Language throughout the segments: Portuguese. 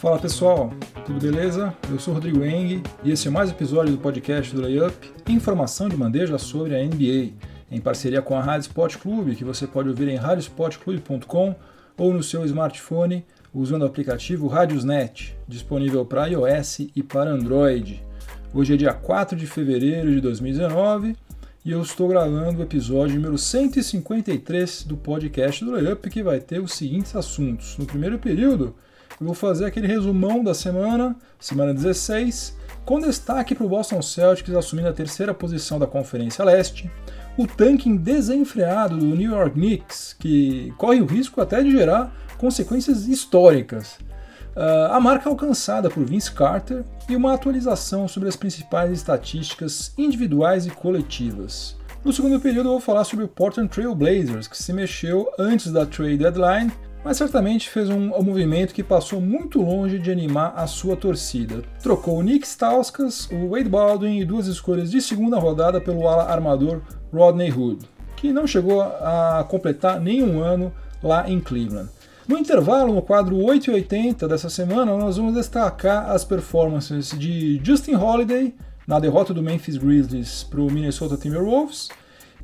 Fala pessoal, tudo beleza? Eu sou Rodrigo Eng e esse é mais um episódio do podcast do Layup, informação de bandeja sobre a NBA, em parceria com a Rádio Sport Clube, que você pode ouvir em radiosportclube.com ou no seu smartphone usando o aplicativo Radiosnet, disponível para iOS e para Android. Hoje é dia 4 de fevereiro de 2019 e eu estou gravando o episódio número 153 do podcast do Layup, que vai ter os seguintes assuntos. No primeiro período, eu vou fazer aquele resumão da semana, semana 16, com destaque para o Boston Celtics assumindo a terceira posição da Conferência Leste, o tanking desenfreado do New York Knicks, que corre o risco até de gerar consequências históricas, uh, a marca alcançada por Vince Carter e uma atualização sobre as principais estatísticas individuais e coletivas. No segundo período, eu vou falar sobre o Portland Trail Blazers, que se mexeu antes da trade deadline mas certamente fez um, um, movimento que passou muito longe de animar a sua torcida. Trocou o Nick Stauskas, o Wade Baldwin e duas escolhas de segunda rodada pelo ala armador Rodney Hood, que não chegou a completar nenhum ano lá em Cleveland. No intervalo, no quadro 8 e 80 dessa semana, nós vamos destacar as performances de Justin Holiday na derrota do Memphis Grizzlies para o Minnesota Timberwolves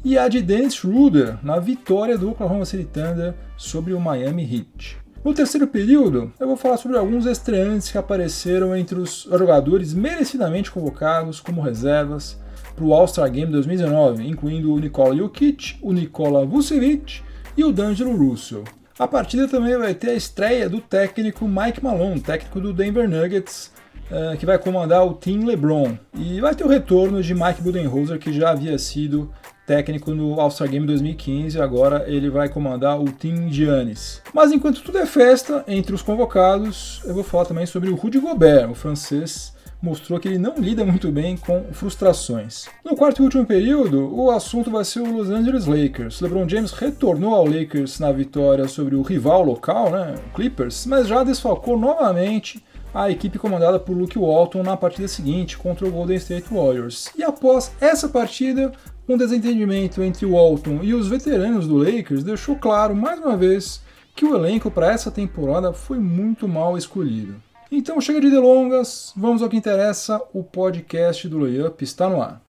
e a de Dennis Schroeder na vitória do Oklahoma City Thunder sobre o Miami Heat. No terceiro período, eu vou falar sobre alguns estreantes que apareceram entre os jogadores merecidamente convocados como reservas para o All-Star Game 2019, incluindo o Nikola Jokic, o Nikola Vucevic e o D'Angelo Russell. A partida também vai ter a estreia do técnico Mike Malone, técnico do Denver Nuggets, eh, que vai comandar o Team LeBron. E vai ter o retorno de Mike Budenholzer, que já havia sido técnico no All-Star Game 2015, agora ele vai comandar o Team Giannis. Mas enquanto tudo é festa entre os convocados, eu vou falar também sobre o Rudy Gobert, o francês mostrou que ele não lida muito bem com frustrações. No quarto e último período, o assunto vai ser o Los Angeles Lakers. LeBron James retornou ao Lakers na vitória sobre o rival local, né, Clippers, mas já desfalcou novamente a equipe comandada por Luke Walton na partida seguinte contra o Golden State Warriors. E após essa partida, um desentendimento entre o Walton e os veteranos do Lakers deixou claro mais uma vez que o elenco para essa temporada foi muito mal escolhido. Então chega de delongas, vamos ao que interessa, o podcast do Layup está no ar.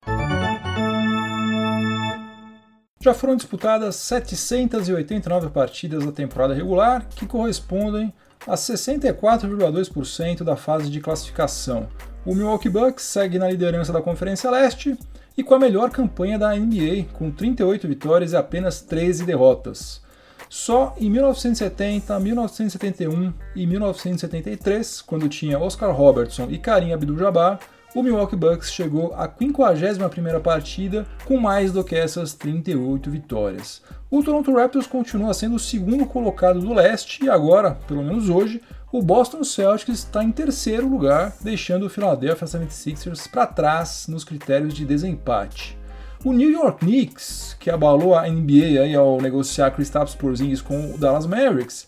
Já foram disputadas 789 partidas da temporada regular, que correspondem a 64,2% da fase de classificação. O Milwaukee Bucks segue na liderança da Conferência Leste e com a melhor campanha da NBA, com 38 vitórias e apenas 13 derrotas. Só em 1970, 1971 e 1973, quando tinha Oscar Robertson e Karim Abdul-Jabbar, o Milwaukee Bucks chegou à 51ª partida com mais do que essas 38 vitórias. O Toronto Raptors continua sendo o segundo colocado do leste e agora, pelo menos hoje, o Boston Celtics está em terceiro lugar, deixando o Philadelphia 76ers para trás nos critérios de desempate. O New York Knicks, que abalou a NBA aí ao negociar Kristaps Porzingis com o Dallas Mavericks,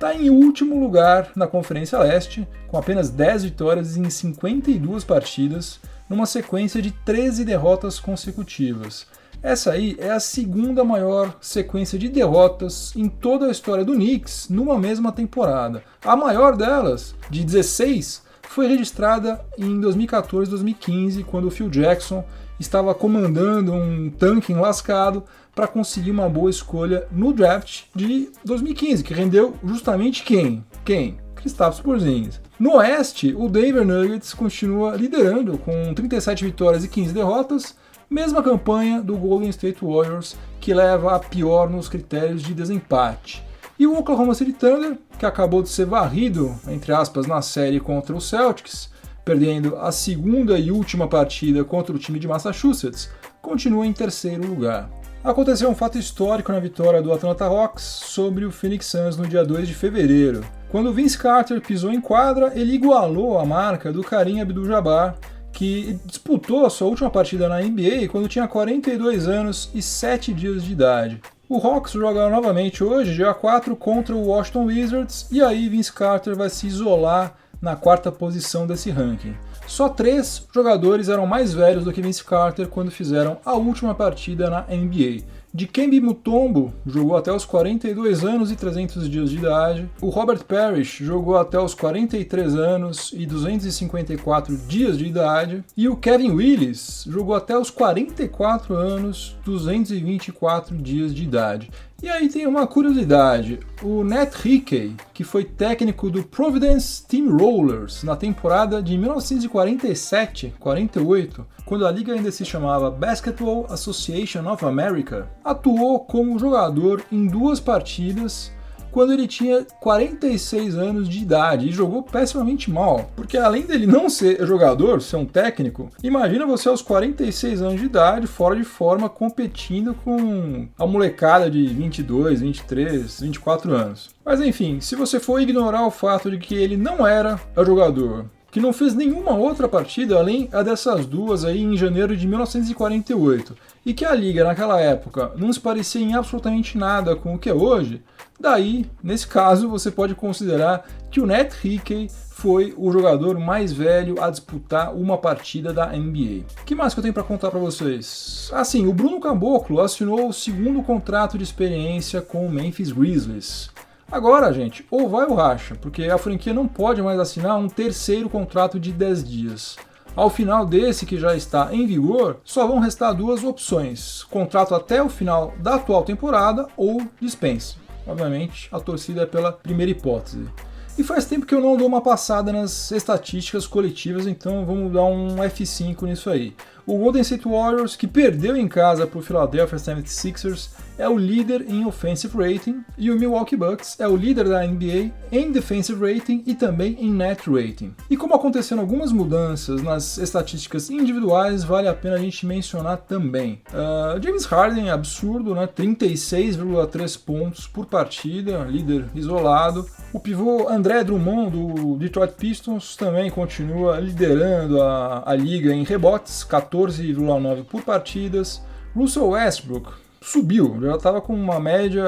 está em último lugar na Conferência Leste, com apenas 10 vitórias em 52 partidas, numa sequência de 13 derrotas consecutivas. Essa aí é a segunda maior sequência de derrotas em toda a história do Knicks numa mesma temporada. A maior delas, de 16, foi registrada em 2014-2015, quando o Phil Jackson estava comandando um tanking lascado para conseguir uma boa escolha no draft de 2015, que rendeu justamente quem? Quem? Kristaps Porzingis. No Oeste, o Denver Nuggets continua liderando com 37 vitórias e 15 derrotas, Mesma campanha do Golden State Warriors, que leva a pior nos critérios de desempate. E o Oklahoma City Thunder, que acabou de ser varrido, entre aspas, na série contra o Celtics, perdendo a segunda e última partida contra o time de Massachusetts, continua em terceiro lugar. Aconteceu um fato histórico na vitória do Atlanta Hawks sobre o Phoenix Suns no dia 2 de fevereiro. Quando Vince Carter pisou em quadra, ele igualou a marca do Karim Abdul-Jabbar que disputou a sua última partida na NBA quando tinha 42 anos e 7 dias de idade. O Hawks joga novamente hoje, dia 4, contra o Washington Wizards, e aí Vince Carter vai se isolar na quarta posição desse ranking. Só três jogadores eram mais velhos do que Vince Carter quando fizeram a última partida na NBA. Dikembe Mutombo jogou até os 42 anos e 300 dias de idade. O Robert Parrish jogou até os 43 anos e 254 dias de idade. E o Kevin Willis jogou até os 44 anos, 224 dias de idade. E aí tem uma curiosidade: o Nat Hickey, que foi técnico do Providence Steamrollers na temporada de 1947-48, quando a liga ainda se chamava Basketball Association of America, atuou como jogador em duas partidas quando ele tinha 46 anos de idade e jogou pessimamente mal. Porque além dele não ser jogador, ser um técnico, imagina você aos 46 anos de idade, fora de forma, competindo com a molecada de 22, 23, 24 anos. Mas enfim, se você for ignorar o fato de que ele não era jogador, que não fez nenhuma outra partida além a dessas duas aí em janeiro de 1948, e que a liga naquela época não se parecia em absolutamente nada com o que é hoje, daí, nesse caso, você pode considerar que o Nat Hickey foi o jogador mais velho a disputar uma partida da NBA. Que mais que eu tenho para contar para vocês? Assim, o Bruno Caboclo assinou o segundo contrato de experiência com o Memphis Grizzlies. Agora, gente, ou vai ou racha, porque a franquia não pode mais assinar um terceiro contrato de 10 dias. Ao final desse, que já está em vigor, só vão restar duas opções: contrato até o final da atual temporada ou dispensa. Obviamente, a torcida é pela primeira hipótese. E faz tempo que eu não dou uma passada nas estatísticas coletivas, então vamos dar um F5 nisso aí. O Golden State Warriors, que perdeu em casa para o Philadelphia 76ers, é o líder em offensive rating e o Milwaukee Bucks é o líder da NBA em defensive rating e também em net rating. E como aconteceram algumas mudanças nas estatísticas individuais, vale a pena a gente mencionar também. Uh, James Harden, absurdo, né? 36,3 pontos por partida, líder isolado. O pivô André Drummond do Detroit Pistons também continua liderando a, a liga em rebotes, 14,9 por partidas. Russell Westbrook subiu, já estava com uma média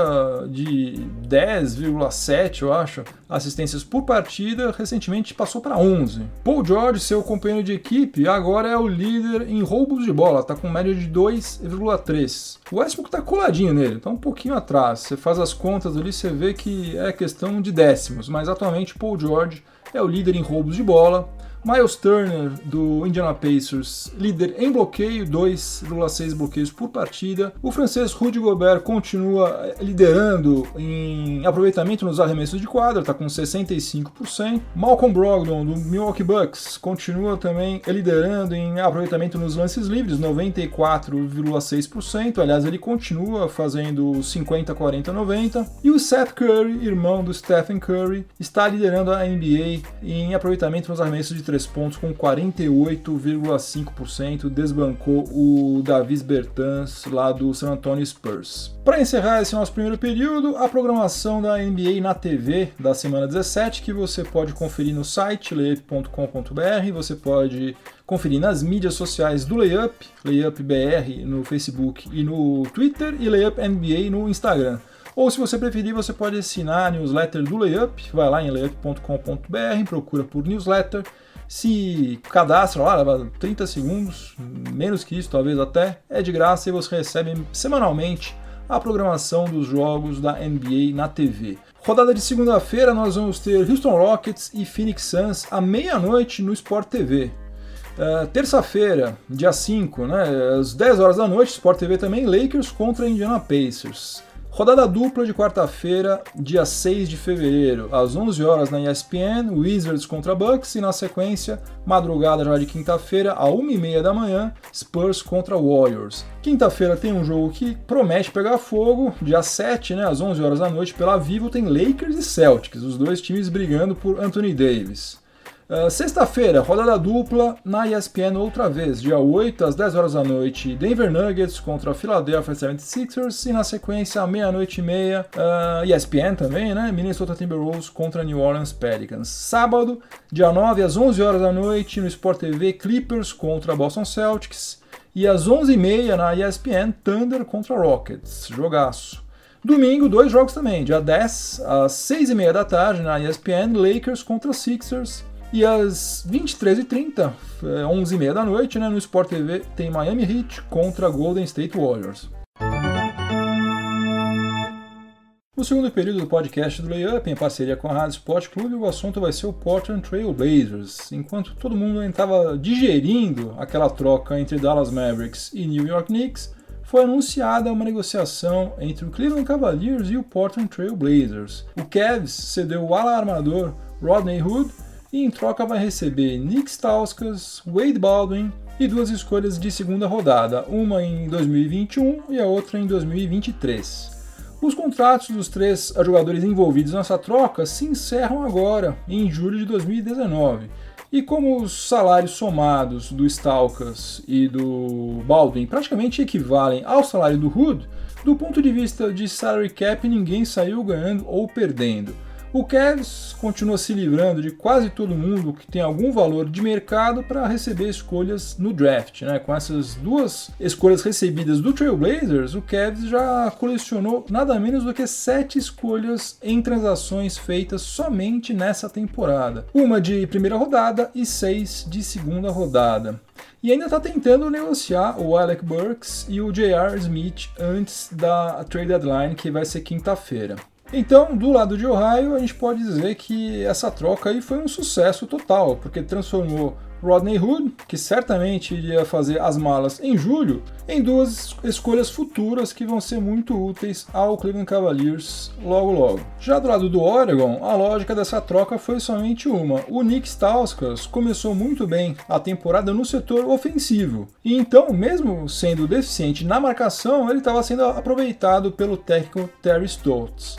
de 10,7, eu acho, assistências por partida, recentemente passou para 11. Paul George, seu companheiro de equipe, agora é o líder em roubos de bola, está com média de 2,3. O Westbrook está coladinho nele, está um pouquinho atrás. Você faz as contas ali, você vê que é questão de décimos, mas atualmente Paul George é o líder em roubos de bola. Miles Turner, do Indiana Pacers, líder em bloqueio, 2,6 bloqueios por partida. O francês Rudy Gobert continua liderando em aproveitamento nos arremessos de quadra, está com 65%. Malcolm Brogdon, do Milwaukee Bucks, continua também liderando em aproveitamento nos lances livres, 94,6%. Aliás, ele continua fazendo 50, 40, 90. E o Seth Curry, irmão do Stephen Curry, está liderando a NBA em aproveitamento nos arremessos de três pontos com 48,5%, desbancou o Davis Bertans lá do San Antonio Spurs. Para encerrar esse nosso primeiro período, a programação da NBA na TV da semana 17, que você pode conferir no site layup.com.br, você pode conferir nas mídias sociais do Layup, LayupBR no Facebook e no Twitter e Layup NBA no Instagram. Ou se você preferir, você pode assinar a newsletter do Layup, vai lá em layup.com.br, procura por newsletter se cadastra lá, leva 30 segundos, menos que isso talvez até, é de graça e você recebe semanalmente a programação dos jogos da NBA na TV. Rodada de segunda-feira nós vamos ter Houston Rockets e Phoenix Suns à meia-noite no Sport TV. Uh, Terça-feira, dia 5, né, às 10 horas da noite, Sport TV também, Lakers contra Indiana Pacers. Rodada dupla de quarta-feira, dia 6 de fevereiro, às 11 horas na ESPN, Wizards contra Bucks e na sequência, madrugada já de quinta-feira, à 1h30 da manhã, Spurs contra Warriors. Quinta-feira tem um jogo que promete pegar fogo, dia 7, né, às 11 horas da noite, pela Vivo tem Lakers e Celtics, os dois times brigando por Anthony Davis. Uh, Sexta-feira, rodada dupla na ESPN outra vez, dia 8 às 10 horas da noite, Denver Nuggets contra Philadelphia 76ers e na sequência, meia-noite e meia, uh, ESPN também, né? Minnesota Timberwolves contra New Orleans Pelicans. Sábado, dia 9 às 11 horas da noite, no Sport TV, Clippers contra Boston Celtics e às 11h30 na ESPN, Thunder contra Rockets. Jogaço. Domingo, dois jogos também, dia 10 às 6h30 da tarde na ESPN, Lakers contra Sixers e às 23h30, 11h30 da noite, né, no Sport TV, tem Miami Heat contra Golden State Warriors. No segundo período do podcast do Layup, em parceria com a Rádio Sport Clube, o assunto vai ser o Portland Trail Blazers. Enquanto todo mundo estava digerindo aquela troca entre Dallas Mavericks e New York Knicks, foi anunciada uma negociação entre o Cleveland Cavaliers e o Portland Trail Blazers. O Cavs cedeu o ala armador Rodney Hood e em troca vai receber Nick Stauskas, Wade Baldwin e duas escolhas de segunda rodada, uma em 2021 e a outra em 2023. Os contratos dos três jogadores envolvidos nessa troca se encerram agora, em julho de 2019. E como os salários somados do Stalkas e do Baldwin praticamente equivalem ao salário do Hood, do ponto de vista de salary cap ninguém saiu ganhando ou perdendo. O Cavs continua se livrando de quase todo mundo que tem algum valor de mercado para receber escolhas no draft. Né? Com essas duas escolhas recebidas do Trailblazers, o Cavs já colecionou nada menos do que sete escolhas em transações feitas somente nessa temporada. Uma de primeira rodada e seis de segunda rodada. E ainda está tentando negociar o Alec Burks e o J.R. Smith antes da trade deadline, que vai ser quinta-feira. Então, do lado de Ohio, a gente pode dizer que essa troca aí foi um sucesso total, porque transformou Rodney Hood, que certamente iria fazer as malas em julho, em duas escolhas futuras que vão ser muito úteis ao Cleveland Cavaliers logo logo. Já do lado do Oregon, a lógica dessa troca foi somente uma. O Nick Stauskas começou muito bem a temporada no setor ofensivo, e então, mesmo sendo deficiente na marcação, ele estava sendo aproveitado pelo técnico Terry Stotts.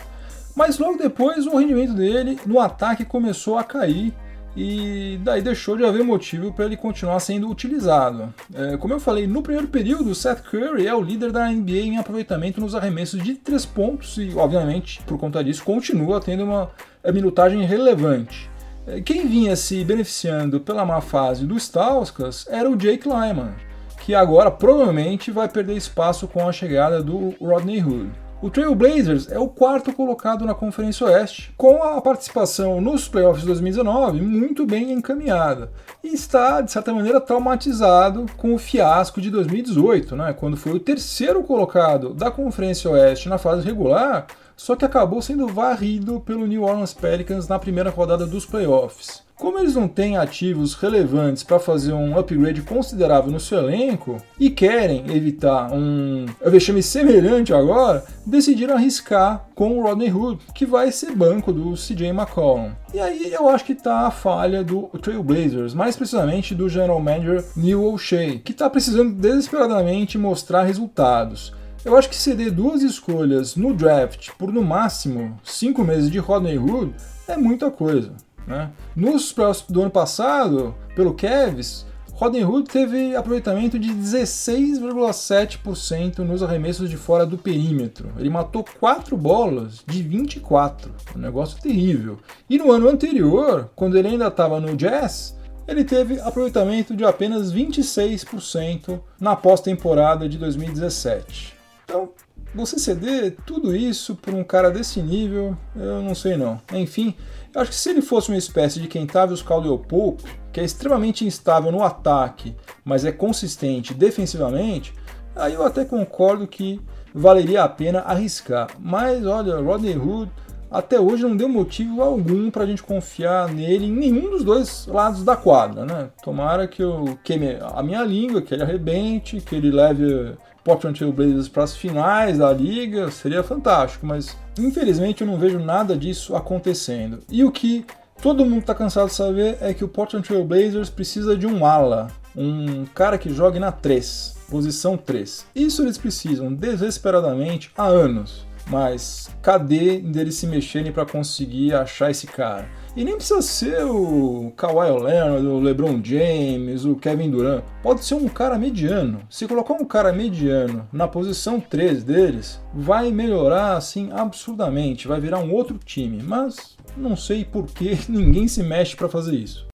Mas logo depois o rendimento dele no ataque começou a cair e daí deixou de haver motivo para ele continuar sendo utilizado. É, como eu falei, no primeiro período, Seth Curry é o líder da NBA em aproveitamento nos arremessos de três pontos e, obviamente, por conta disso, continua tendo uma minutagem relevante. É, quem vinha se beneficiando pela má fase dos Stauskas era o Jake Lyman, que agora provavelmente vai perder espaço com a chegada do Rodney Hood. O Trailblazers é o quarto colocado na Conferência Oeste, com a participação nos playoffs de 2019 muito bem encaminhada, e está, de certa maneira, traumatizado com o fiasco de 2018, né, quando foi o terceiro colocado da Conferência Oeste na fase regular, só que acabou sendo varrido pelo New Orleans Pelicans na primeira rodada dos playoffs. Como eles não têm ativos relevantes para fazer um upgrade considerável no seu elenco e querem evitar um vexame semelhante agora, decidiram arriscar com o Rodney Hood, que vai ser banco do CJ McCollum. E aí eu acho que está a falha do Trailblazers, mais precisamente do general manager Neil O'Shea, que está precisando desesperadamente mostrar resultados. Eu acho que ceder duas escolhas no draft por no máximo cinco meses de Rodney Hood é muita coisa. Né? Nos playoffs do ano passado, pelo Cavs, Rodney Hood teve aproveitamento de 16,7% nos arremessos de fora do perímetro. Ele matou 4 bolas de 24, um negócio terrível. E no ano anterior, quando ele ainda estava no Jazz, ele teve aproveitamento de apenas 26% na pós-temporada de 2017. Então, você ceder tudo isso por um cara desse nível, eu não sei não. Enfim, eu acho que se ele fosse uma espécie de Kentavious Caldwell Pope, que é extremamente instável no ataque, mas é consistente defensivamente, aí eu até concordo que valeria a pena arriscar. Mas olha, Rodney Hood até hoje não deu motivo algum para a gente confiar nele em nenhum dos dois lados da quadra, né? Tomara que eu queime a minha língua, que ele arrebente, que ele leve Portland Trail Blazers para as finais da liga, seria fantástico, mas infelizmente eu não vejo nada disso acontecendo. E o que todo mundo está cansado de saber é que o Portland Trail Blazers precisa de um ala, um cara que jogue na 3, posição 3. Isso eles precisam desesperadamente há anos. Mas cadê deles se mexerem para conseguir achar esse cara? E nem precisa ser o Kawhi Leonard, o LeBron James, o Kevin Durant. Pode ser um cara mediano. Se colocar um cara mediano na posição 3 deles, vai melhorar assim absurdamente, vai virar um outro time. Mas não sei por que ninguém se mexe para fazer isso.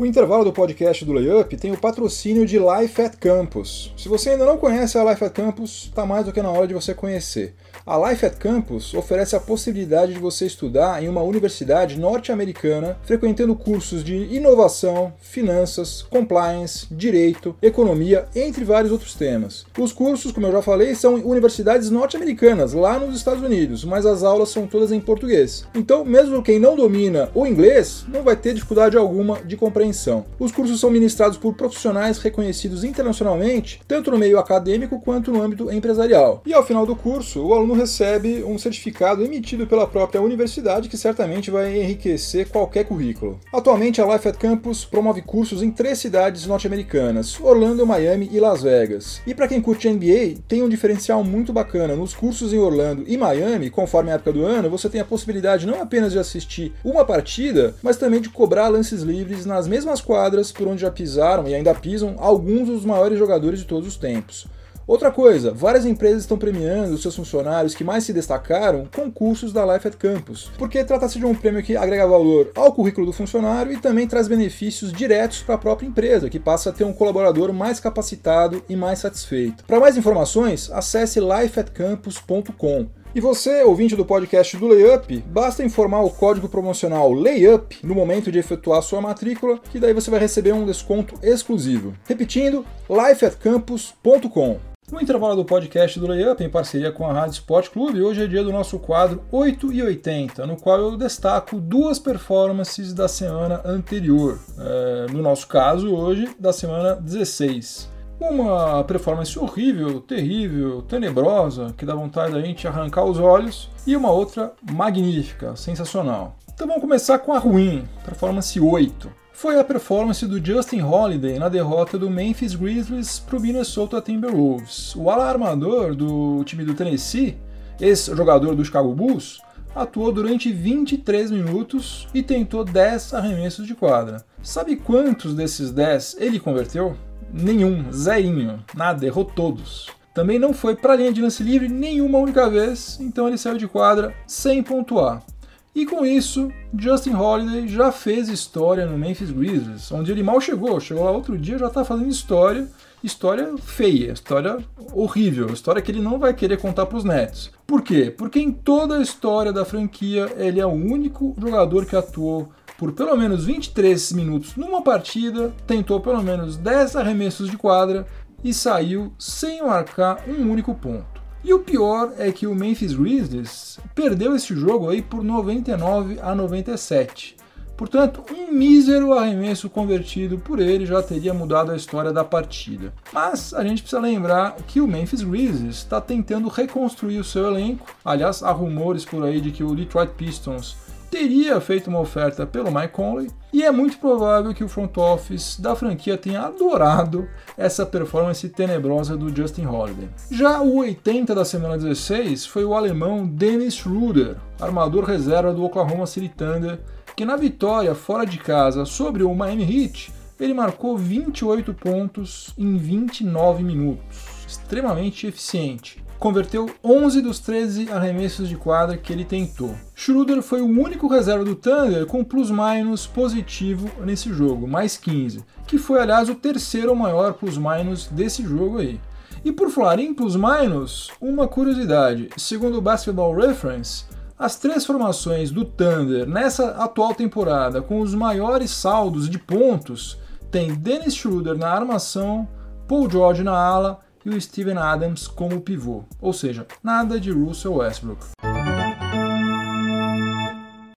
O intervalo do podcast do Layup tem o patrocínio de Life at Campus. Se você ainda não conhece a Life at Campus, está mais do que na hora de você conhecer. A Life at Campus oferece a possibilidade de você estudar em uma universidade norte-americana, frequentando cursos de inovação, finanças, compliance, direito, economia, entre vários outros temas. Os cursos, como eu já falei, são em universidades norte-americanas, lá nos Estados Unidos, mas as aulas são todas em português. Então, mesmo quem não domina o inglês, não vai ter dificuldade alguma de compreensão. Os cursos são ministrados por profissionais reconhecidos internacionalmente, tanto no meio acadêmico quanto no âmbito empresarial. E ao final do curso, o aluno recebe um certificado emitido pela própria universidade que certamente vai enriquecer qualquer currículo. Atualmente, a Life at Campus promove cursos em três cidades norte-americanas: Orlando, Miami e Las Vegas. E para quem curte NBA, tem um diferencial muito bacana. Nos cursos em Orlando e Miami, conforme a época do ano, você tem a possibilidade não apenas de assistir uma partida, mas também de cobrar lances livres nas mesmas quadras por onde já pisaram e ainda pisam alguns dos maiores jogadores de todos os tempos. Outra coisa, várias empresas estão premiando os seus funcionários que mais se destacaram com cursos da Life at Campus, porque trata-se de um prêmio que agrega valor ao currículo do funcionário e também traz benefícios diretos para a própria empresa, que passa a ter um colaborador mais capacitado e mais satisfeito. Para mais informações, acesse lifeatcampus.com. E você, ouvinte do podcast do Layup, basta informar o código promocional Layup no momento de efetuar sua matrícula, que daí você vai receber um desconto exclusivo. Repetindo, lifeatcampus.com. No intervalo do podcast do Layup, em parceria com a Rádio Sport Clube, hoje é dia do nosso quadro 8 e 80, no qual eu destaco duas performances da semana anterior. É, no nosso caso, hoje, da semana 16. Uma performance horrível, terrível, tenebrosa, que dá vontade da gente arrancar os olhos, e uma outra magnífica, sensacional. Então vamos começar com a ruim, performance 8 foi a performance do Justin Holiday na derrota do Memphis Grizzlies para o Minnesota Timberwolves. O alarmador do time do Tennessee, ex-jogador do Chicago Bulls, atuou durante 23 minutos e tentou 10 arremessos de quadra. Sabe quantos desses 10 ele converteu? Nenhum, zerinho, nada, errou todos. Também não foi para a linha de lance livre nenhuma única vez, então ele saiu de quadra sem pontuar. E com isso, Justin Holiday já fez história no Memphis Grizzlies, onde ele mal chegou, chegou lá outro dia já está fazendo história, história feia, história horrível, história que ele não vai querer contar para os Nets. Por quê? Porque em toda a história da franquia ele é o único jogador que atuou por pelo menos 23 minutos numa partida, tentou pelo menos 10 arremessos de quadra e saiu sem marcar um único ponto. E o pior é que o Memphis Grizzlies perdeu esse jogo aí por 99 a 97. Portanto, um mísero arremesso convertido por ele já teria mudado a história da partida. Mas a gente precisa lembrar que o Memphis Grizzlies está tentando reconstruir o seu elenco. Aliás, há rumores por aí de que o Detroit Pistons teria feito uma oferta pelo Mike Conley e é muito provável que o front office da franquia tenha adorado essa performance tenebrosa do Justin Holiday. Já o 80 da semana 16 foi o alemão Dennis Schroeder, armador reserva do Oklahoma City Thunder, que na vitória fora de casa sobre o Miami Heat, ele marcou 28 pontos em 29 minutos, extremamente eficiente converteu 11 dos 13 arremessos de quadra que ele tentou. Schroeder foi o único reserva do Thunder com plus-minus positivo nesse jogo, mais 15, que foi aliás o terceiro maior plus-minus desse jogo aí. E por falar em plus-minus, uma curiosidade: segundo o Basketball Reference, as três formações do Thunder nessa atual temporada com os maiores saldos de pontos têm Dennis Schroeder na armação, Paul George na ala e o Steven Adams como pivô, ou seja, nada de Russell Westbrook.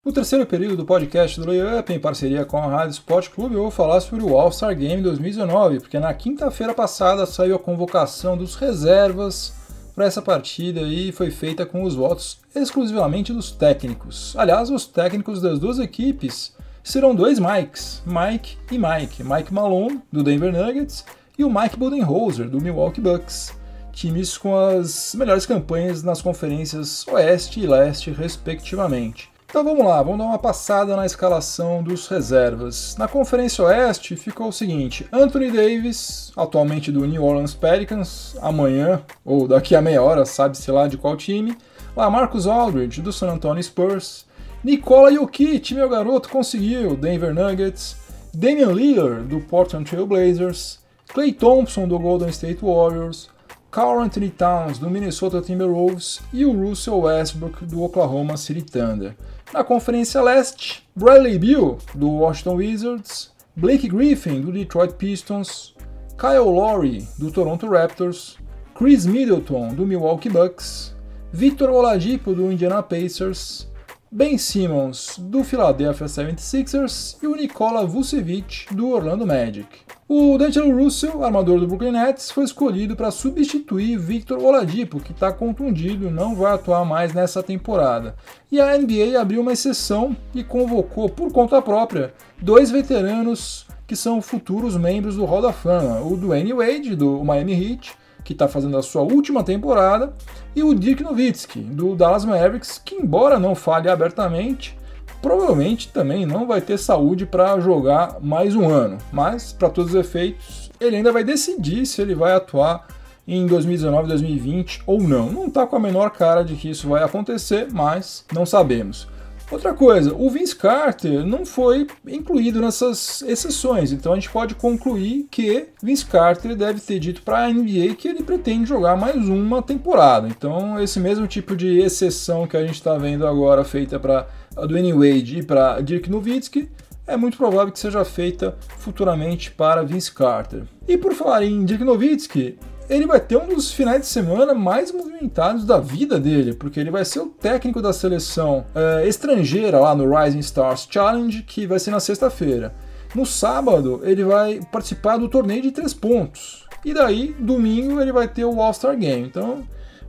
No terceiro período do podcast do Layup, em parceria com a Rádio Sport Clube, eu vou falar sobre o All-Star Game 2019, porque na quinta-feira passada saiu a convocação dos reservas para essa partida e foi feita com os votos exclusivamente dos técnicos. Aliás, os técnicos das duas equipes serão dois Mikes, Mike e Mike. Mike Malone, do Denver Nuggets, e o Mike Budenholzer, do Milwaukee Bucks, times com as melhores campanhas nas conferências Oeste e Leste, respectivamente. Então vamos lá, vamos dar uma passada na escalação dos reservas. Na Conferência Oeste ficou o seguinte: Anthony Davis, atualmente do New Orleans Pelicans, amanhã ou daqui a meia hora, sabe-se lá de qual time. Lá Marcus Aldridge, do San Antonio Spurs. Nikola Jokic, meu garoto, conseguiu, Denver Nuggets. Damian Lillard, do Portland Trail Blazers, Clay Thompson, do Golden State Warriors, Carl Anthony Towns, do Minnesota Timberwolves, e o Russell Westbrook, do Oklahoma City Thunder. Na Conferência Leste, Bradley Beal, do Washington Wizards, Blake Griffin, do Detroit Pistons, Kyle Lowry, do Toronto Raptors, Chris Middleton, do Milwaukee Bucks, Victor Oladipo, do Indiana Pacers, Ben Simmons, do Philadelphia 76ers e o Nikola Vucevic, do Orlando Magic. O D'Angelo Russell, armador do Brooklyn Nets, foi escolhido para substituir Victor Oladipo, que está contundido e não vai atuar mais nessa temporada. E a NBA abriu uma exceção e convocou, por conta própria, dois veteranos que são futuros membros do Hall da Fama, o Dwayne Wade, do Miami Heat, que está fazendo a sua última temporada, e o Dirk Nowitzki, do Dallas Mavericks, que embora não fale abertamente, provavelmente também não vai ter saúde para jogar mais um ano, mas para todos os efeitos, ele ainda vai decidir se ele vai atuar em 2019, 2020 ou não. Não está com a menor cara de que isso vai acontecer, mas não sabemos. Outra coisa, o Vince Carter não foi incluído nessas exceções, então a gente pode concluir que Vince Carter deve ter dito para a NBA que ele pretende jogar mais uma temporada. Então, esse mesmo tipo de exceção que a gente está vendo agora feita para a Dwayne Wade e para Dirk Nowitzki, é muito provável que seja feita futuramente para Vince Carter. E por falar em Dirk Nowitzki, ele vai ter um dos finais de semana mais movimentados da vida dele, porque ele vai ser o técnico da seleção uh, estrangeira lá no Rising Stars Challenge, que vai ser na sexta-feira. No sábado, ele vai participar do torneio de três pontos. E daí, domingo, ele vai ter o All-Star Game. Então,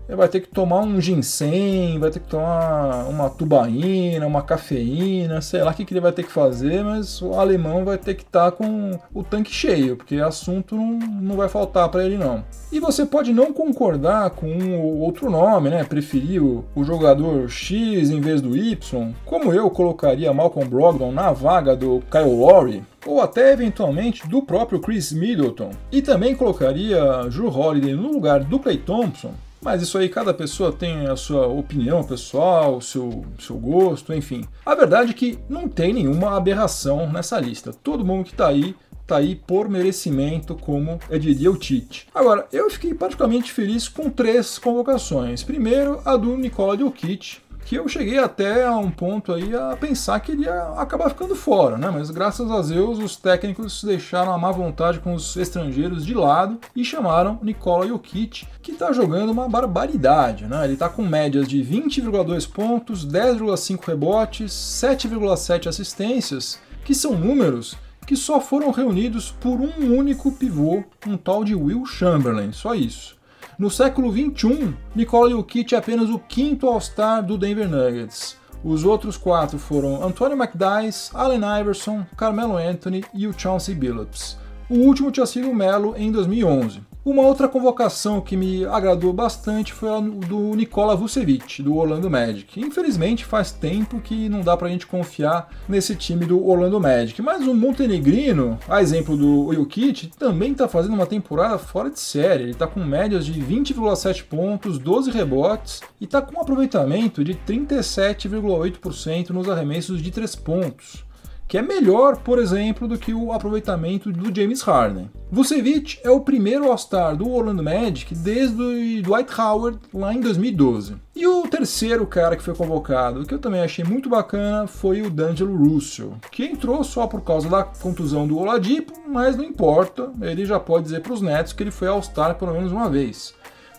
vai ter que tomar um ginseng, vai ter que tomar uma tubaína, uma cafeína, sei lá o que, que ele vai ter que fazer, mas o alemão vai ter que estar tá com o tanque cheio, porque assunto não, não vai faltar para ele não. E você pode não concordar com um outro nome, né? Preferir o, o jogador X em vez do Y, como eu colocaria Malcolm Brogdon na vaga do Kyle Lowry, ou até eventualmente do próprio Chris Middleton, e também colocaria Drew Holiday no lugar do Clay Thompson, mas isso aí, cada pessoa tem a sua opinião pessoal, o seu, seu gosto, enfim. A verdade é que não tem nenhuma aberração nessa lista. Todo mundo que está aí tá aí por merecimento, como eu diria o Tite. Agora, eu fiquei particularmente feliz com três convocações. Primeiro, a do Nicola Jokic, que eu cheguei até a um ponto aí a pensar que ele ia acabar ficando fora, né? Mas graças a Deus os técnicos deixaram a má vontade com os estrangeiros de lado e chamaram Nikola Jokic, que está jogando uma barbaridade, né? Ele está com médias de 20,2 pontos, 10,5 rebotes, 7,7 assistências, que são números que só foram reunidos por um único pivô, um tal de Will Chamberlain, só isso. No século XXI, Nikola Jokic é apenas o quinto All-Star do Denver Nuggets. Os outros quatro foram Antonio McDyess, Allen Iverson, Carmelo Anthony e o Chauncey Billups. O último tinha sido o Melo em 2011. Uma outra convocação que me agradou bastante foi a do Nikola Vucevic, do Orlando Magic. Infelizmente faz tempo que não dá pra gente confiar nesse time do Orlando Magic, mas o Montenegrino, a exemplo do Jokic, também está fazendo uma temporada fora de série. Ele está com médias de 20,7 pontos, 12 rebotes e está com um aproveitamento de 37,8% nos arremessos de 3 pontos que é melhor, por exemplo, do que o aproveitamento do James Harden. Vucevic é o primeiro All-Star do Orlando Magic desde o Dwight Howard lá em 2012. E o terceiro cara que foi convocado, que eu também achei muito bacana, foi o D'Angelo Russell, que entrou só por causa da contusão do Oladipo, mas não importa, ele já pode dizer para os Nets que ele foi All-Star pelo menos uma vez.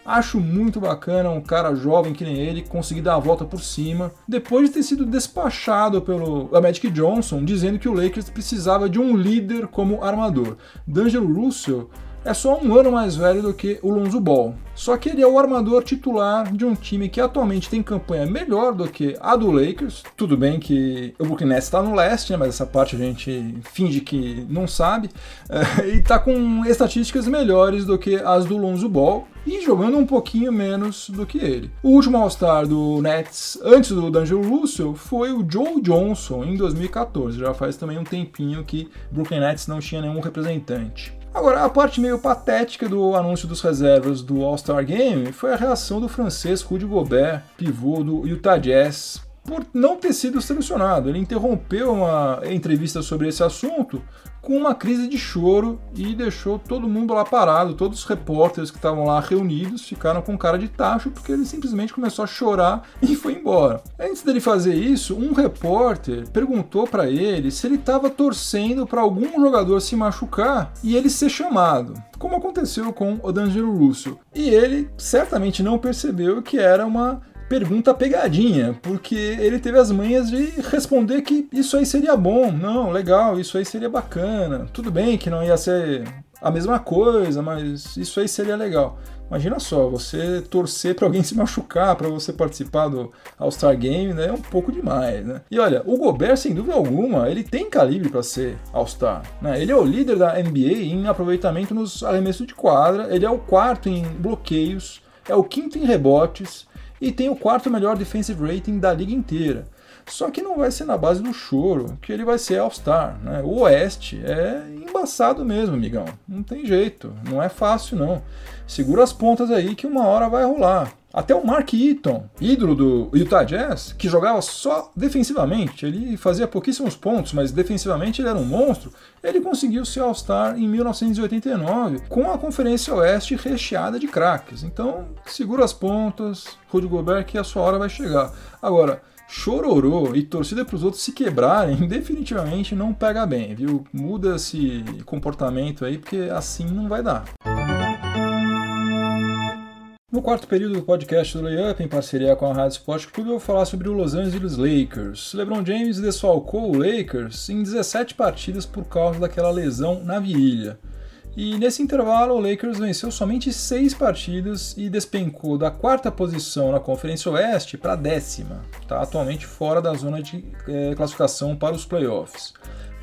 Acho muito bacana um cara jovem que nem ele conseguir dar a volta por cima, depois de ter sido despachado pelo Magic Johnson, dizendo que o Lakers precisava de um líder como armador. D'Angelo Russell é só um ano mais velho do que o Lonzo Ball. Só que ele é o armador titular de um time que atualmente tem campanha melhor do que a do Lakers. Tudo bem que o Brooklyn Nets está no leste, né, mas essa parte a gente finge que não sabe. É, e está com estatísticas melhores do que as do Lonzo Ball e jogando um pouquinho menos do que ele. O último All-Star do Nets, antes do D'Angelo Russell, foi o Joe Johnson em 2014. Já faz também um tempinho que Brooklyn Nets não tinha nenhum representante. Agora, a parte meio patética do anúncio dos reservas do All-Star Game foi a reação do francês Rudy Gobert, pivô do Utah Jazz, por não ter sido selecionado. Ele interrompeu uma entrevista sobre esse assunto com uma crise de choro e deixou todo mundo lá parado. Todos os repórteres que estavam lá reunidos ficaram com cara de tacho porque ele simplesmente começou a chorar e foi embora. Antes dele fazer isso, um repórter perguntou para ele se ele estava torcendo para algum jogador se machucar e ele ser chamado, como aconteceu com o D'Angelo Russo. E ele certamente não percebeu que era uma pergunta pegadinha, porque ele teve as manhas de responder que isso aí seria bom, não, legal, isso aí seria bacana. Tudo bem que não ia ser a mesma coisa, mas isso aí seria legal. Imagina só, você torcer para alguém se machucar para você participar do All-Star Game, né? É um pouco demais, né? E olha, o Gobert, sem dúvida alguma, ele tem calibre para ser All-Star, né? Ele é o líder da NBA em aproveitamento nos arremessos de quadra, ele é o quarto em bloqueios, é o quinto em rebotes, e tem o quarto melhor defensive rating da liga inteira. Só que não vai ser na base do choro que ele vai ser All-Star. Né? O Oeste é embaçado mesmo, amigão. Não tem jeito. Não é fácil, não. Segura as pontas aí que uma hora vai rolar. Até o Mark Eaton, ídolo do Utah Jazz, que jogava só defensivamente, ele fazia pouquíssimos pontos, mas defensivamente ele era um monstro, ele conseguiu ser All-Star em 1989, com a Conferência Oeste recheada de craques. Então, segura as pontas, Rudy Gobert, que a sua hora vai chegar. Agora, chororô e torcida para os outros se quebrarem, definitivamente não pega bem, viu? Muda esse comportamento aí, porque assim não vai dar. No quarto período do podcast do Layup, em parceria com a Rádio Sport Clube, eu vou falar sobre o Los Angeles Lakers. LeBron James desfalcou o Lakers em 17 partidas por causa daquela lesão na virilha. E nesse intervalo, o Lakers venceu somente 6 partidas e despencou da quarta posição na Conferência Oeste para a décima. Está atualmente fora da zona de é, classificação para os playoffs.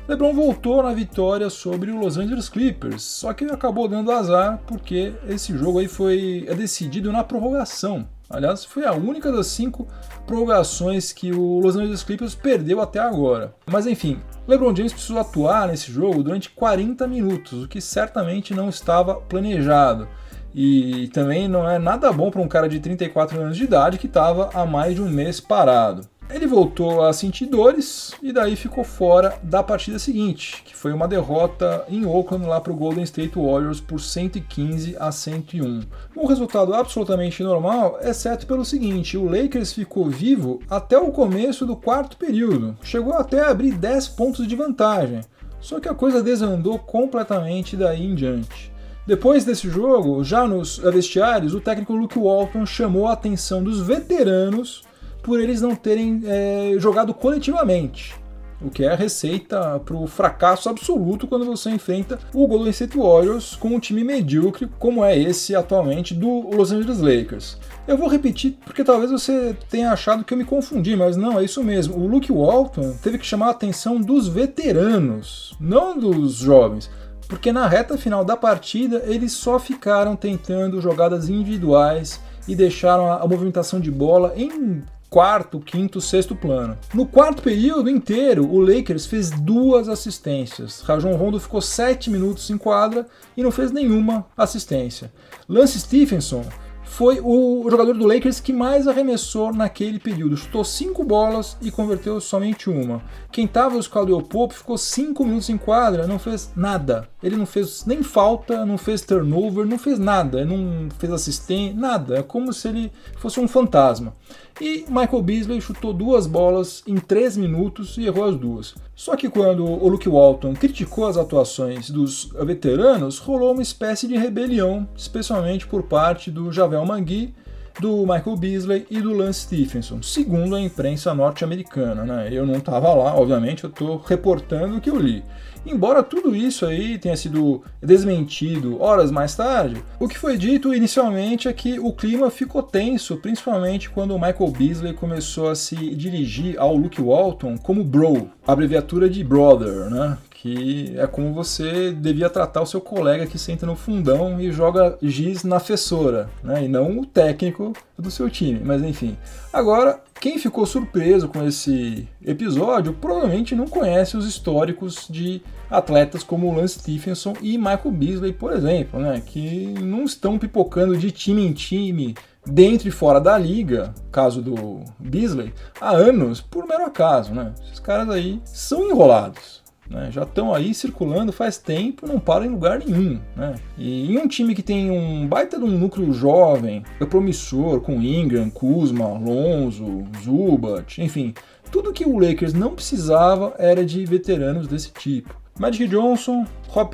LeBron voltou na vitória sobre o Los Angeles Clippers, só que acabou dando azar porque esse jogo aí foi é decidido na prorrogação. Aliás, foi a única das cinco prorrogações que o Los Angeles Clippers perdeu até agora. Mas enfim, LeBron James precisou atuar nesse jogo durante 40 minutos, o que certamente não estava planejado. E também não é nada bom para um cara de 34 anos de idade que estava há mais de um mês parado. Ele voltou a sentir dores e daí ficou fora da partida seguinte, que foi uma derrota em Oakland lá para o Golden State Warriors por 115 a 101. Um resultado absolutamente normal, exceto pelo seguinte: o Lakers ficou vivo até o começo do quarto período, chegou até a abrir 10 pontos de vantagem. Só que a coisa desandou completamente daí em diante. Depois desse jogo, já nos vestiários, o técnico Luke Walton chamou a atenção dos veteranos por eles não terem é, jogado coletivamente. O que é a receita para o fracasso absoluto quando você enfrenta o Golden State Warriors com um time medíocre como é esse atualmente do Los Angeles Lakers. Eu vou repetir porque talvez você tenha achado que eu me confundi, mas não, é isso mesmo. O Luke Walton teve que chamar a atenção dos veteranos, não dos jovens porque na reta final da partida eles só ficaram tentando jogadas individuais e deixaram a, movimentação de bola em quarto, quinto, sexto plano. No quarto período inteiro, o Lakers fez duas assistências. Rajon Rondo ficou sete minutos em quadra e não fez nenhuma assistência. Lance Stephenson foi o jogador do Lakers que mais arremessou naquele período. Chutou cinco bolas e converteu somente uma. Quem estava o Caldwell Pope ficou cinco minutos em quadra, não fez nada. Ele não fez nem falta, não fez turnover, não fez nada, não fez assistência, nada. É como se ele fosse um fantasma. E Michael Beasley chutou duas bolas em três minutos e errou as duas. Só que quando o Luke Walton criticou as atuações dos veteranos, rolou uma espécie de rebelião, especialmente por parte do Javel Mangui, do Michael Beasley e do Lance Stephenson, segundo a imprensa norte-americana. Né? Eu não estava lá, obviamente, eu estou reportando o que eu li. Embora tudo isso aí tenha sido desmentido horas mais tarde, o que foi dito inicialmente é que o clima ficou tenso, principalmente quando Michael Beasley começou a se dirigir ao Luke Walton como bro, abreviatura de brother, né? Que é como você devia tratar o seu colega que senta no fundão e joga giz na fessora, né? e não o técnico do seu time. Mas enfim. Agora, quem ficou surpreso com esse episódio provavelmente não conhece os históricos de atletas como Lance Stephenson e Michael Beasley, por exemplo, né? que não estão pipocando de time em time dentro e fora da liga, caso do Beasley, há anos por mero acaso, né? Esses caras aí são enrolados. Né? Já estão aí circulando faz tempo, não param em lugar nenhum. Né? E em um time que tem um baita de um núcleo jovem, é promissor, com Ingram, Kuzma, Lonzo, Zubat, enfim, tudo que o Lakers não precisava era de veteranos desse tipo. Magic Johnson, Rob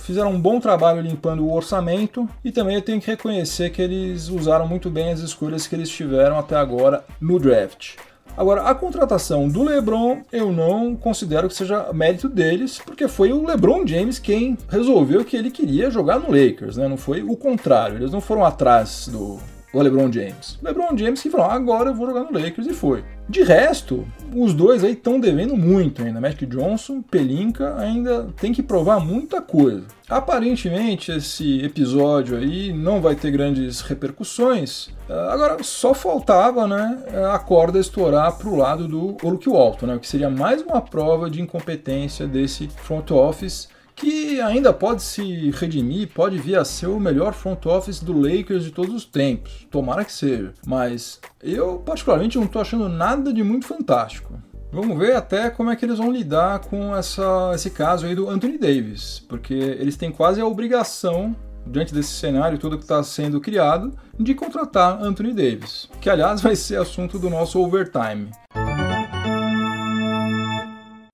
fizeram um bom trabalho limpando o orçamento e também eu tenho que reconhecer que eles usaram muito bem as escolhas que eles tiveram até agora no draft. Agora, a contratação do LeBron eu não considero que seja mérito deles, porque foi o LeBron James quem resolveu que ele queria jogar no Lakers, né? Não foi o contrário. Eles não foram atrás do o LeBron James. LeBron James que falou: agora eu vou jogar no Lakers e foi. De resto, os dois aí estão devendo muito ainda. Magic Johnson, Pelinka ainda tem que provar muita coisa. Aparentemente, esse episódio aí não vai ter grandes repercussões. Ah, agora, só faltava né, a corda estourar para o lado do Oluki Alto, né, que seria mais uma prova de incompetência desse front office que ainda pode se redimir, pode vir a ser o melhor front office do Lakers de todos os tempos. Tomara que seja. Mas eu, particularmente, não estou achando nada de muito fantástico. Vamos ver até como é que eles vão lidar com essa, esse caso aí do Anthony Davis, porque eles têm quase a obrigação, diante desse cenário todo que está sendo criado, de contratar Anthony Davis, que aliás vai ser assunto do nosso overtime.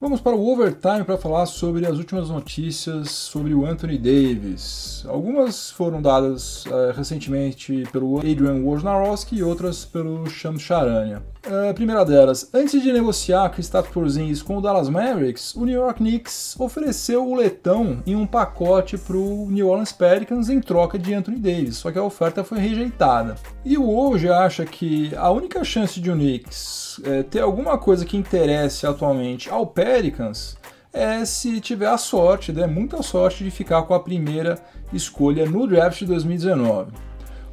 Vamos para o overtime para falar sobre as últimas notícias sobre o Anthony Davis. Algumas foram dadas uh, recentemente pelo Adrian Wojnarowski e outras pelo Shams Charania. A uh, primeira delas, antes de negociar Kristaps Porzingis com o Dallas Mavericks, o New York Knicks ofereceu o letão em um pacote para o New Orleans Pelicans em troca de Anthony Davis, só que a oferta foi rejeitada. E o Woj acha que a única chance de o Knicks é, ter alguma coisa que interesse atualmente ao Pelicans é se tiver a sorte, né, muita sorte de ficar com a primeira escolha no draft de 2019.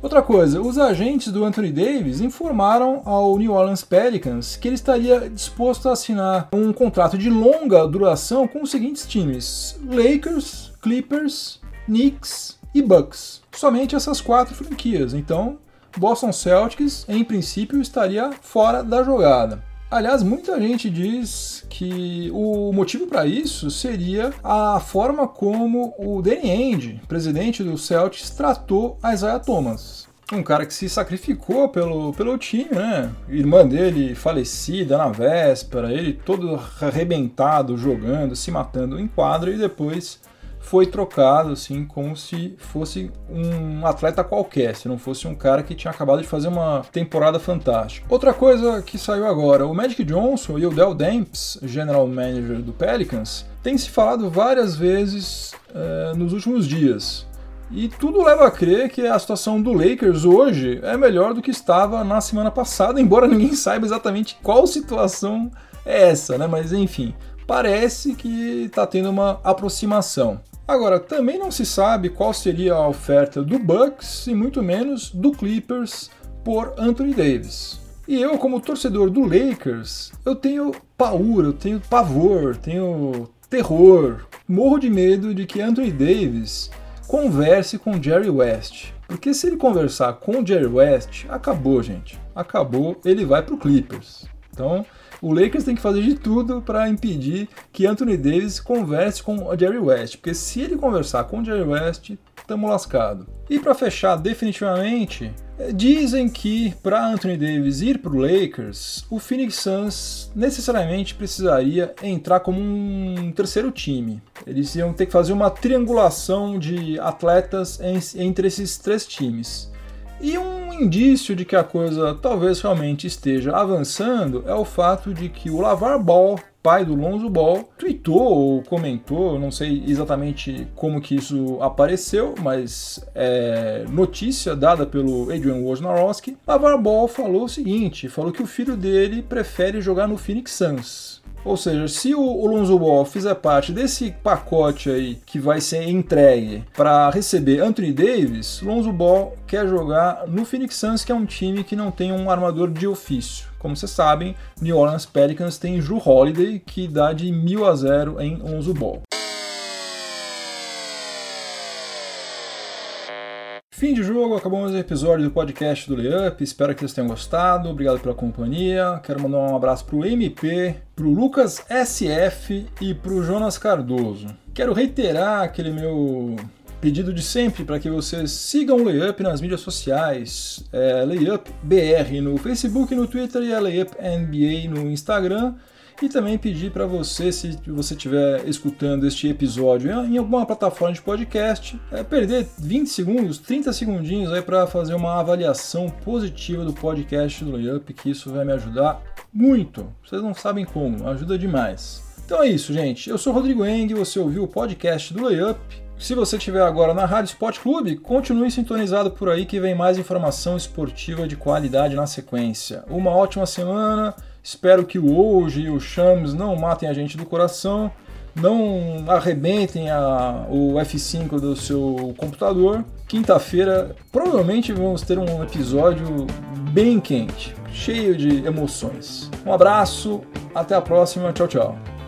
Outra coisa, os agentes do Anthony Davis informaram ao New Orleans Pelicans que ele estaria disposto a assinar um contrato de longa duração com os seguintes times: Lakers, Clippers, Knicks e Bucks. Somente essas quatro franquias. Então, Boston Celtics, em princípio, estaria fora da jogada. Aliás, muita gente diz que o motivo para isso seria a forma como o Danny Ainge, presidente do Celtics, tratou a Isaiah Thomas. Um cara que se sacrificou pelo, pelo time, né? Irmã dele falecida na véspera, ele todo arrebentado, jogando, se matando em quadro e depois foi trocado assim como se fosse um atleta qualquer, se não fosse um cara que tinha acabado de fazer uma temporada fantástica. Outra coisa que saiu agora, o Magic Johnson e o Dell Demps, general manager do Pelicans, tem se falado várias vezes é, nos últimos dias. E tudo leva a crer que a situação do Lakers hoje é melhor do que estava na semana passada, embora ninguém saiba exatamente qual situação é essa, né? Mas enfim, parece que está tendo uma aproximação. Agora, também não se sabe qual seria a oferta do Bucks e muito menos do Clippers por Anthony Davis. E eu, como torcedor do Lakers, eu tenho paura, eu tenho pavor, tenho terror, morro de medo de que Anthony Davis converse com Jerry West. Porque se ele conversar com Jerry West, acabou, gente. Acabou, ele vai para o Clippers. Então, o Lakers tem que fazer de tudo para impedir que Anthony Davis converse com o Jerry West, porque se ele conversar com o Jerry West, estamos lascado. E para fechar definitivamente, é, dizem que para Anthony Davis ir para o Lakers, o Phoenix Suns necessariamente precisaria entrar como um terceiro time. Eles iam ter que fazer uma triangulação de atletas entre esses três times. E um indício de que a coisa talvez realmente esteja avançando é o fato de que o Lavar Ball, pai do Lonzo Ball, tweetou ou comentou, não sei exatamente como que isso apareceu, mas é notícia dada pelo Adrian Wojnarowski. Lavar Ball falou o seguinte, falou que o filho dele prefere jogar no Phoenix Suns. Ou seja, se o Lonzo Ball fizer parte desse pacote aí que vai ser entregue para receber Anthony Davis, Lonzo Ball quer jogar no Phoenix Suns, que é um time que não tem um armador de ofício. Como vocês sabem, New Orleans Pelicans tem Drew Holiday, que dá de 1000 a 0 em Lonzo Ball. Fim de jogo, acabou mais um episódio do podcast do Layup. Espero que vocês tenham gostado. Obrigado pela companhia. Quero mandar um abraço pro MP, pro Lucas SF e pro Jonas Cardoso. Quero reiterar aquele meu pedido de sempre para que vocês sigam o Layup nas mídias sociais. É Layup BR no Facebook, no Twitter e é Layup NBA no Instagram. E também pedir para você, se você estiver escutando este episódio em alguma plataforma de podcast, é perder 20 segundos, 30 segundinhos aí para fazer uma avaliação positiva do podcast do Layup, que isso vai me ajudar muito. Vocês não sabem como, ajuda demais. Então é isso, gente. Eu sou Rodrigo Eng, você ouviu o podcast do Layup. Se você estiver agora na Rádio Sport Clube, continue sintonizado por aí que vem mais informação esportiva de qualidade na sequência. Uma ótima semana, espero que o hoje e o Shams não matem a gente do coração, não arrebentem a, o F5 do seu computador. Quinta-feira provavelmente vamos ter um episódio bem quente, cheio de emoções. Um abraço, até a próxima, tchau, tchau.